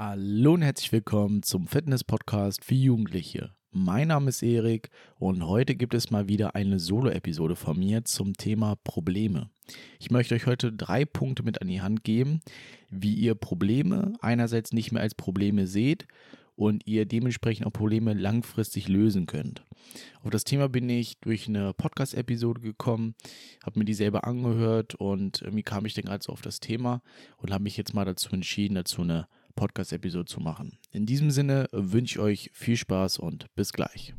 Hallo und herzlich willkommen zum Fitness-Podcast für Jugendliche. Mein Name ist Erik und heute gibt es mal wieder eine Solo-Episode von mir zum Thema Probleme. Ich möchte euch heute drei Punkte mit an die Hand geben, wie ihr Probleme einerseits nicht mehr als Probleme seht und ihr dementsprechend auch Probleme langfristig lösen könnt. Auf das Thema bin ich durch eine Podcast-Episode gekommen, habe mir die selber angehört und irgendwie kam ich dann gerade so auf das Thema und habe mich jetzt mal dazu entschieden, dazu eine Podcast-Episode zu machen. In diesem Sinne wünsche ich euch viel Spaß und bis gleich.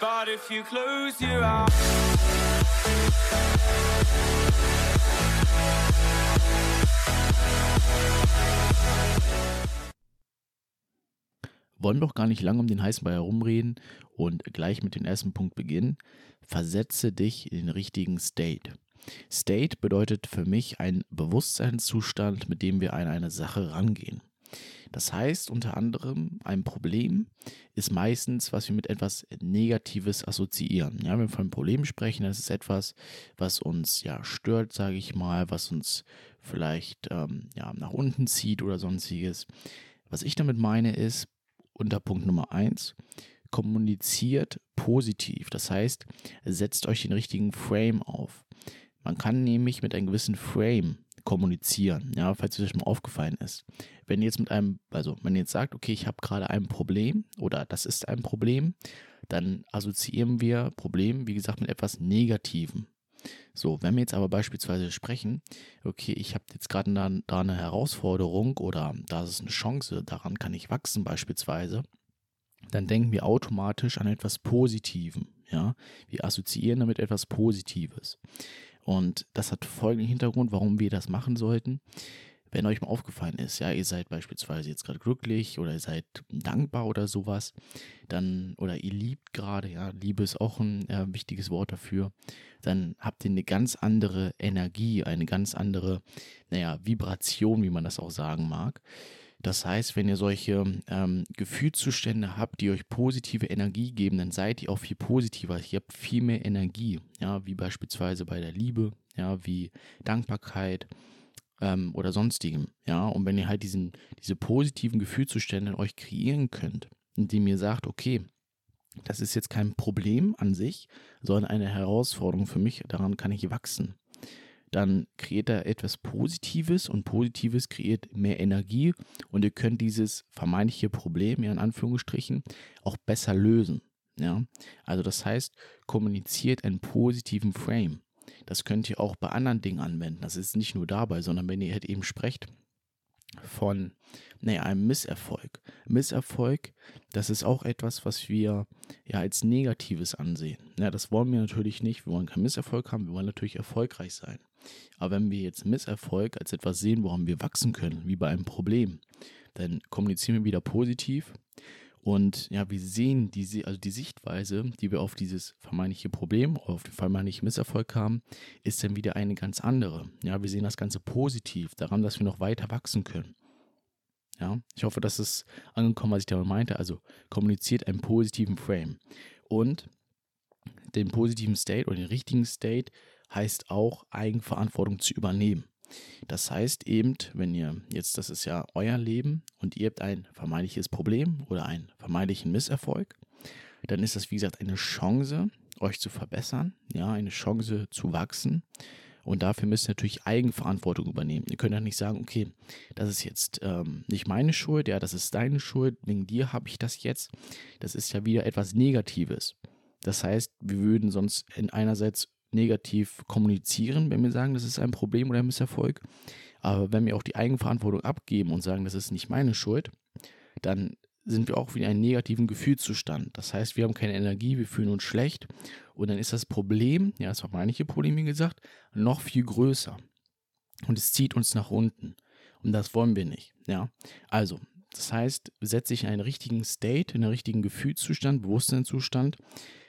But if you close your eyes wollen wir auch gar nicht lange um den heißen Brei herumreden und gleich mit dem ersten Punkt beginnen. Versetze dich in den richtigen State. State bedeutet für mich ein Bewusstseinszustand, mit dem wir an eine Sache rangehen. Das heißt unter anderem, ein Problem ist meistens, was wir mit etwas Negatives assoziieren. Ja, wenn wir von einem Problem sprechen, das ist etwas, was uns ja stört, sage ich mal, was uns vielleicht ähm, ja, nach unten zieht oder sonstiges. Was ich damit meine ist, unter Punkt Nummer eins kommuniziert positiv. Das heißt, setzt euch den richtigen Frame auf. Man kann nämlich mit einem gewissen Frame kommunizieren, ja, falls euch das mal aufgefallen ist. Wenn ihr jetzt mit einem, also wenn ihr jetzt sagt, okay, ich habe gerade ein Problem oder das ist ein Problem, dann assoziieren wir Problem, wie gesagt, mit etwas Negativem. So, wenn wir jetzt aber beispielsweise sprechen, okay, ich habe jetzt gerade da, da eine Herausforderung oder da ist eine Chance, daran kann ich wachsen beispielsweise, dann denken wir automatisch an etwas Positivem. Ja, wir assoziieren damit etwas Positives. Und das hat folgenden Hintergrund, warum wir das machen sollten. Wenn euch mal aufgefallen ist, ja, ihr seid beispielsweise jetzt gerade glücklich oder ihr seid dankbar oder sowas, dann, oder ihr liebt gerade, ja, Liebe ist auch ein äh, wichtiges Wort dafür, dann habt ihr eine ganz andere Energie, eine ganz andere, naja, Vibration, wie man das auch sagen mag. Das heißt, wenn ihr solche ähm, Gefühlszustände habt, die euch positive Energie geben, dann seid ihr auch viel positiver. Ihr habt viel mehr Energie, ja, wie beispielsweise bei der Liebe, ja, wie Dankbarkeit ähm, oder sonstigem, ja. Und wenn ihr halt diesen, diese positiven Gefühlszustände in euch kreieren könnt, indem ihr sagt, okay, das ist jetzt kein Problem an sich, sondern eine Herausforderung für mich, daran kann ich wachsen dann kreiert er etwas Positives und Positives kreiert mehr Energie und ihr könnt dieses vermeintliche Problem, ja in Anführungsstrichen, auch besser lösen. Ja, also das heißt, kommuniziert einen positiven Frame. Das könnt ihr auch bei anderen Dingen anwenden. Das ist nicht nur dabei, sondern wenn ihr halt eben sprecht von naja, einem Misserfolg. Misserfolg, das ist auch etwas, was wir ja als Negatives ansehen. Ja, das wollen wir natürlich nicht. Wir wollen keinen Misserfolg haben, wir wollen natürlich erfolgreich sein. Aber wenn wir jetzt Misserfolg als etwas sehen, woran wir wachsen können, wie bei einem Problem, dann kommunizieren wir wieder positiv und ja, wir sehen die, also die Sichtweise, die wir auf dieses vermeintliche Problem, auf den vermeintlichen Misserfolg haben, ist dann wieder eine ganz andere. Ja, wir sehen das Ganze positiv, daran, dass wir noch weiter wachsen können. Ja, ich hoffe, das ist angekommen, was ich damit meinte. Also kommuniziert einen positiven Frame. Und den positiven State oder den richtigen State heißt auch Eigenverantwortung zu übernehmen. Das heißt eben, wenn ihr jetzt, das ist ja euer Leben und ihr habt ein vermeintliches Problem oder einen vermeintlichen Misserfolg, dann ist das wie gesagt eine Chance, euch zu verbessern, ja, eine Chance zu wachsen. Und dafür müsst ihr natürlich Eigenverantwortung übernehmen. Ihr könnt ja nicht sagen, okay, das ist jetzt ähm, nicht meine Schuld, ja, das ist deine Schuld, wegen dir habe ich das jetzt. Das ist ja wieder etwas Negatives. Das heißt, wir würden sonst in einerseits negativ kommunizieren, wenn wir sagen, das ist ein Problem oder ein Misserfolg. Aber wenn wir auch die Eigenverantwortung abgeben und sagen, das ist nicht meine Schuld, dann sind wir auch wieder in einem negativen Gefühlszustand. Das heißt, wir haben keine Energie, wir fühlen uns schlecht und dann ist das Problem, ja, das war manche Problem, wie gesagt, noch viel größer. Und es zieht uns nach unten. Und das wollen wir nicht. Ja, also, das heißt, setze ich in einen richtigen State, in einen richtigen Gefühlszustand, Bewusstseinszustand,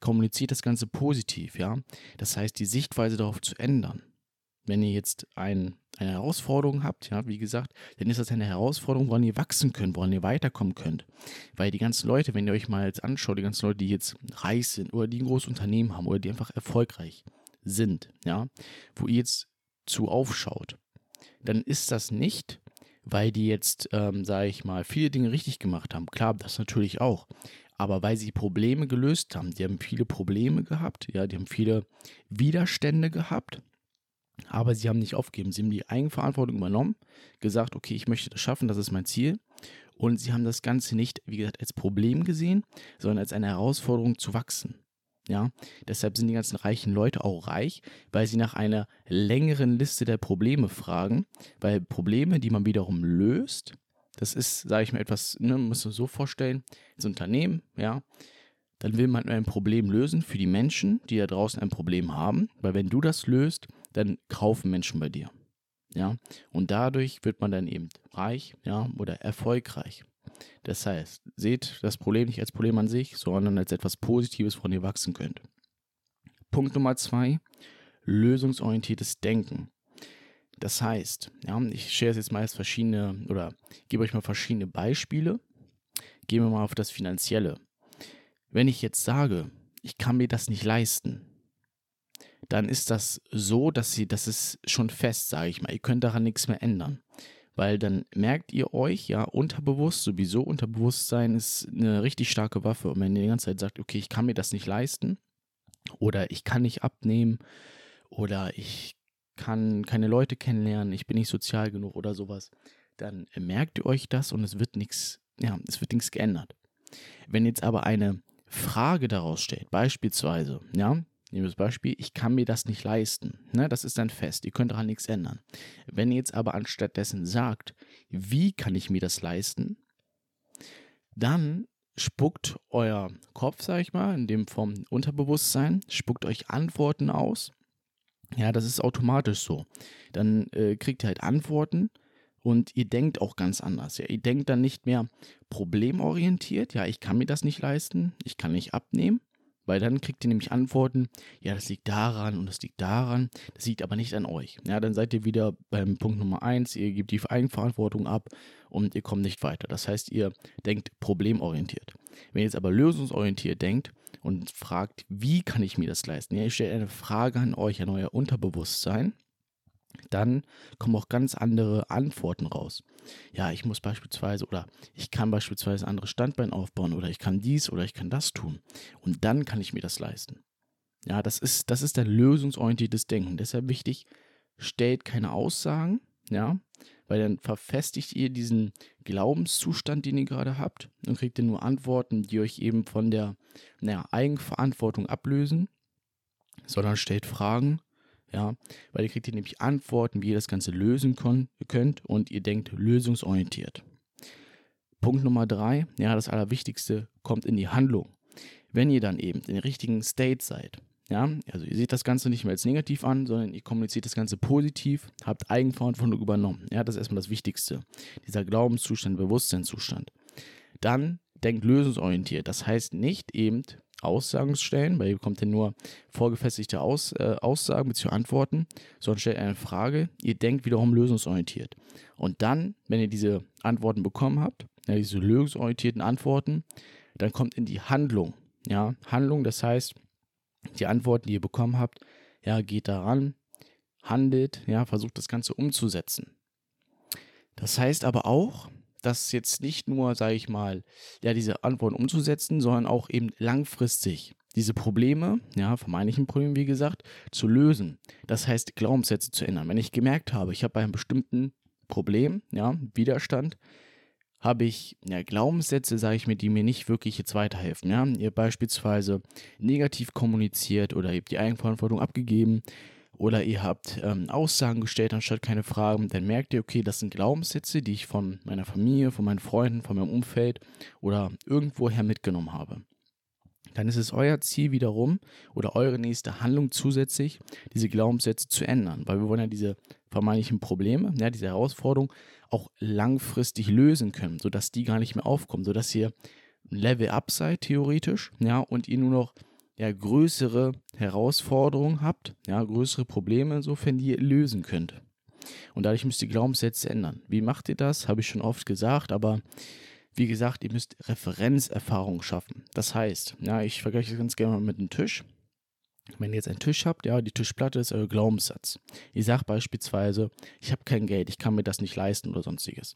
kommuniziert das Ganze positiv, ja. Das heißt, die Sichtweise darauf zu ändern. Wenn ihr jetzt ein, eine Herausforderung habt, ja, wie gesagt, dann ist das eine Herausforderung, woran ihr wachsen könnt, woran ihr weiterkommen könnt. Weil die ganzen Leute, wenn ihr euch mal jetzt anschaut, die ganzen Leute, die jetzt reich sind oder die ein großes Unternehmen haben oder die einfach erfolgreich sind, ja, wo ihr jetzt zu aufschaut, dann ist das nicht, weil die jetzt, ähm, sage ich mal, viele Dinge richtig gemacht haben. Klar, das natürlich auch. Aber weil sie Probleme gelöst haben, die haben viele Probleme gehabt, ja, die haben viele Widerstände gehabt, aber sie haben nicht aufgegeben. Sie haben die Eigenverantwortung übernommen, gesagt, okay, ich möchte das schaffen, das ist mein Ziel. Und sie haben das Ganze nicht, wie gesagt, als Problem gesehen, sondern als eine Herausforderung zu wachsen. Ja, deshalb sind die ganzen reichen Leute auch reich, weil sie nach einer längeren Liste der Probleme fragen, weil Probleme, die man wiederum löst, das ist, sage ich mal, etwas, ne, muss man so vorstellen, das Unternehmen, ja, dann will man ein Problem lösen für die Menschen, die da draußen ein Problem haben, weil wenn du das löst, dann kaufen Menschen bei dir. Ja, und dadurch wird man dann eben reich, ja, oder erfolgreich. Das heißt, seht das Problem nicht als Problem an sich, sondern als etwas Positives, von ihr wachsen könnt. Punkt Nummer zwei, lösungsorientiertes Denken. Das heißt, ja, ich share jetzt mal verschiedene oder gebe euch mal verschiedene Beispiele. Gehen wir mal auf das Finanzielle. Wenn ich jetzt sage, ich kann mir das nicht leisten, dann ist das so, dass sie, das ist schon fest, sage ich mal. Ihr könnt daran nichts mehr ändern weil dann merkt ihr euch ja unterbewusst, sowieso Unterbewusstsein ist eine richtig starke Waffe. Und wenn ihr die ganze Zeit sagt, okay, ich kann mir das nicht leisten oder ich kann nicht abnehmen oder ich kann keine Leute kennenlernen, ich bin nicht sozial genug oder sowas, dann merkt ihr euch das und es wird nichts, ja, es wird nichts geändert. Wenn jetzt aber eine Frage daraus steht, beispielsweise, ja, Nehmen wir das Beispiel, ich kann mir das nicht leisten. Ne, das ist dann fest, ihr könnt daran nichts ändern. Wenn ihr jetzt aber anstatt dessen sagt, wie kann ich mir das leisten, dann spuckt euer Kopf, sag ich mal, in dem vom Unterbewusstsein, spuckt euch Antworten aus. Ja, das ist automatisch so. Dann äh, kriegt ihr halt Antworten und ihr denkt auch ganz anders. Ja, ihr denkt dann nicht mehr problemorientiert. Ja, ich kann mir das nicht leisten, ich kann nicht abnehmen, weil dann kriegt ihr nämlich Antworten, ja, das liegt daran und das liegt daran, das liegt aber nicht an euch. Ja, dann seid ihr wieder beim Punkt Nummer eins, ihr gebt die Eigenverantwortung ab und ihr kommt nicht weiter. Das heißt, ihr denkt problemorientiert. Wenn ihr jetzt aber lösungsorientiert denkt und fragt, wie kann ich mir das leisten? Ja, ihr stellt eine Frage an euch, an euer Unterbewusstsein dann kommen auch ganz andere Antworten raus. Ja, ich muss beispielsweise oder ich kann beispielsweise ein anderes Standbein aufbauen oder ich kann dies oder ich kann das tun. Und dann kann ich mir das leisten. Ja, das ist, das ist ein lösungsorientiertes Denken. Deshalb wichtig, stellt keine Aussagen, ja, weil dann verfestigt ihr diesen Glaubenszustand, den ihr gerade habt und kriegt ihr nur Antworten, die euch eben von der naja, Eigenverantwortung ablösen, sondern stellt Fragen ja, weil ihr kriegt hier nämlich Antworten, wie ihr das Ganze lösen könnt und ihr denkt lösungsorientiert. Punkt Nummer drei, ja, das Allerwichtigste, kommt in die Handlung. Wenn ihr dann eben in den richtigen State seid, ja, also ihr seht das Ganze nicht mehr als negativ an, sondern ihr kommuniziert das Ganze positiv, habt Eigenverantwortung übernommen. Ja, das ist erstmal das Wichtigste. Dieser Glaubenszustand, Bewusstseinszustand. Dann denkt lösungsorientiert. Das heißt nicht eben, Aussagen stellen, weil ihr bekommt ja nur vorgefestigte Aus, äh, Aussagen bzw. Antworten, sondern stellt eine Frage. Ihr denkt wiederum lösungsorientiert. Und dann, wenn ihr diese Antworten bekommen habt, ja, diese lösungsorientierten Antworten, dann kommt in die Handlung. Ja, Handlung, das heißt, die Antworten, die ihr bekommen habt, ja, geht daran, handelt, ja, versucht das Ganze umzusetzen. Das heißt aber auch, das jetzt nicht nur, sage ich mal, ja, diese Antworten umzusetzen, sondern auch eben langfristig diese Probleme, ja, vermeintlichen Probleme, wie gesagt, zu lösen. Das heißt, Glaubenssätze zu ändern. Wenn ich gemerkt habe, ich habe bei einem bestimmten Problem, ja, Widerstand, habe ich ja, Glaubenssätze, sage ich mir, die mir nicht wirklich jetzt weiterhelfen. Ja? Ihr beispielsweise negativ kommuniziert oder ihr habt die Eigenverantwortung abgegeben, oder ihr habt ähm, Aussagen gestellt anstatt keine Fragen, dann merkt ihr, okay, das sind Glaubenssätze, die ich von meiner Familie, von meinen Freunden, von meinem Umfeld oder irgendwoher mitgenommen habe. Dann ist es euer Ziel wiederum oder eure nächste Handlung zusätzlich, diese Glaubenssätze zu ändern, weil wir wollen ja diese vermeintlichen Probleme, ja, diese Herausforderung auch langfristig lösen können, sodass die gar nicht mehr aufkommen, sodass ihr ein Level up seid, theoretisch, ja, und ihr nur noch ja, größere Herausforderungen habt, ja, größere Probleme insofern, die ihr lösen könnt. Und dadurch müsst ihr Glaubenssätze ändern. Wie macht ihr das? Habe ich schon oft gesagt, aber wie gesagt, ihr müsst Referenzerfahrung schaffen. Das heißt, ja, ich vergleiche das ganz gerne mal mit einem Tisch. Wenn ihr jetzt einen Tisch habt, ja, die Tischplatte ist euer Glaubenssatz. Ihr sagt beispielsweise, ich habe kein Geld, ich kann mir das nicht leisten oder sonstiges.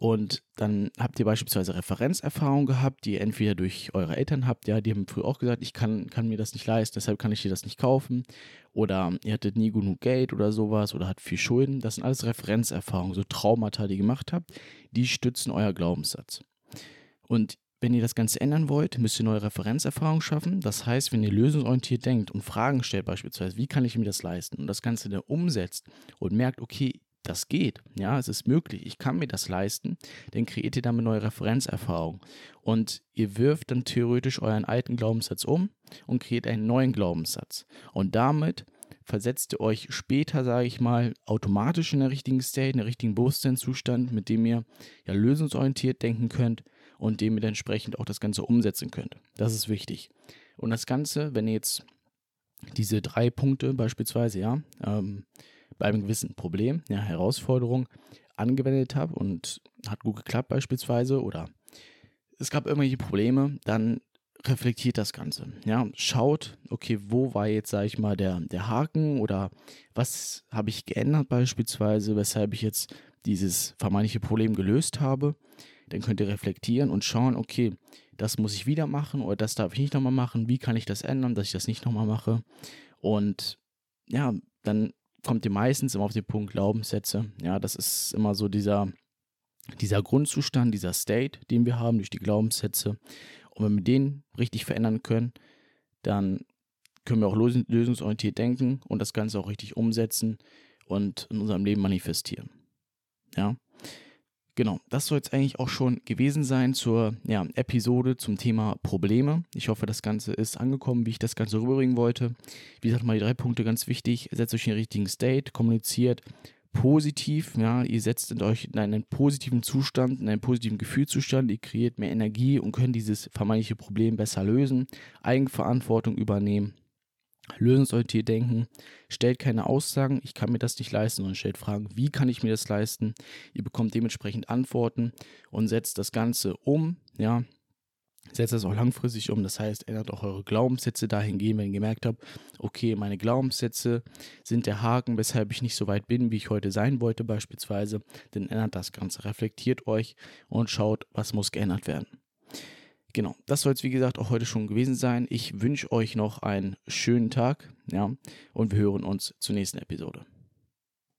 Und dann habt ihr beispielsweise Referenzerfahrungen gehabt, die ihr entweder durch eure Eltern habt, ja, die haben früher auch gesagt, ich kann, kann mir das nicht leisten, deshalb kann ich dir das nicht kaufen. Oder ihr hattet nie genug Geld oder sowas oder hat viel Schulden. Das sind alles Referenzerfahrungen, so Traumata, die ihr gemacht habt, die stützen euer Glaubenssatz. Und wenn ihr das Ganze ändern wollt, müsst ihr neue Referenzerfahrungen schaffen. Das heißt, wenn ihr lösungsorientiert denkt und Fragen stellt, beispielsweise, wie kann ich mir das leisten und das Ganze dann umsetzt und merkt, okay, das geht, ja, es ist möglich, ich kann mir das leisten, dann kreiert ihr damit neue Referenzerfahrungen und ihr wirft dann theoretisch euren alten Glaubenssatz um und kreiert einen neuen Glaubenssatz. Und damit versetzt ihr euch später, sage ich mal, automatisch in den richtigen State, in den richtigen Bewusstseinszustand, mit dem ihr ja lösungsorientiert denken könnt und dem ihr entsprechend auch das Ganze umsetzen könnt. Das ist wichtig. Und das Ganze, wenn ihr jetzt diese drei Punkte beispielsweise, ja, ähm, bei einem gewissen Problem, ja, Herausforderung angewendet habt und hat gut geklappt beispielsweise oder es gab irgendwelche Probleme, dann reflektiert das Ganze. Ja, schaut, okay, wo war jetzt, sage ich mal, der, der Haken oder was habe ich geändert beispielsweise, weshalb ich jetzt dieses vermeintliche Problem gelöst habe dann könnt ihr reflektieren und schauen, okay, das muss ich wieder machen oder das darf ich nicht nochmal machen. Wie kann ich das ändern, dass ich das nicht nochmal mache? Und ja, dann kommt ihr meistens immer auf den Punkt Glaubenssätze. Ja, das ist immer so dieser, dieser Grundzustand, dieser State, den wir haben durch die Glaubenssätze. Und wenn wir den richtig verändern können, dann können wir auch lösungsorientiert denken und das Ganze auch richtig umsetzen und in unserem Leben manifestieren. Ja. Genau, das soll jetzt eigentlich auch schon gewesen sein zur ja, Episode zum Thema Probleme. Ich hoffe, das Ganze ist angekommen, wie ich das Ganze rüberbringen wollte. Wie gesagt, mal die drei Punkte ganz wichtig. Setzt euch in den richtigen State, kommuniziert positiv, ja, ihr setzt euch in einen positiven Zustand, in einen positiven Gefühlszustand, ihr kreiert mehr Energie und könnt dieses vermeintliche Problem besser lösen, Eigenverantwortung übernehmen lösungsorientiert denken, stellt keine Aussagen, ich kann mir das nicht leisten, sondern stellt Fragen, wie kann ich mir das leisten? Ihr bekommt dementsprechend Antworten und setzt das Ganze um, ja, setzt das auch langfristig um, das heißt, ändert auch eure Glaubenssätze dahingehend, wenn ihr gemerkt habt, okay, meine Glaubenssätze sind der Haken, weshalb ich nicht so weit bin, wie ich heute sein wollte beispielsweise, dann ändert das Ganze, reflektiert euch und schaut, was muss geändert werden. Genau, das soll es wie gesagt auch heute schon gewesen sein. Ich wünsche euch noch einen schönen Tag, ja, und wir hören uns zur nächsten Episode.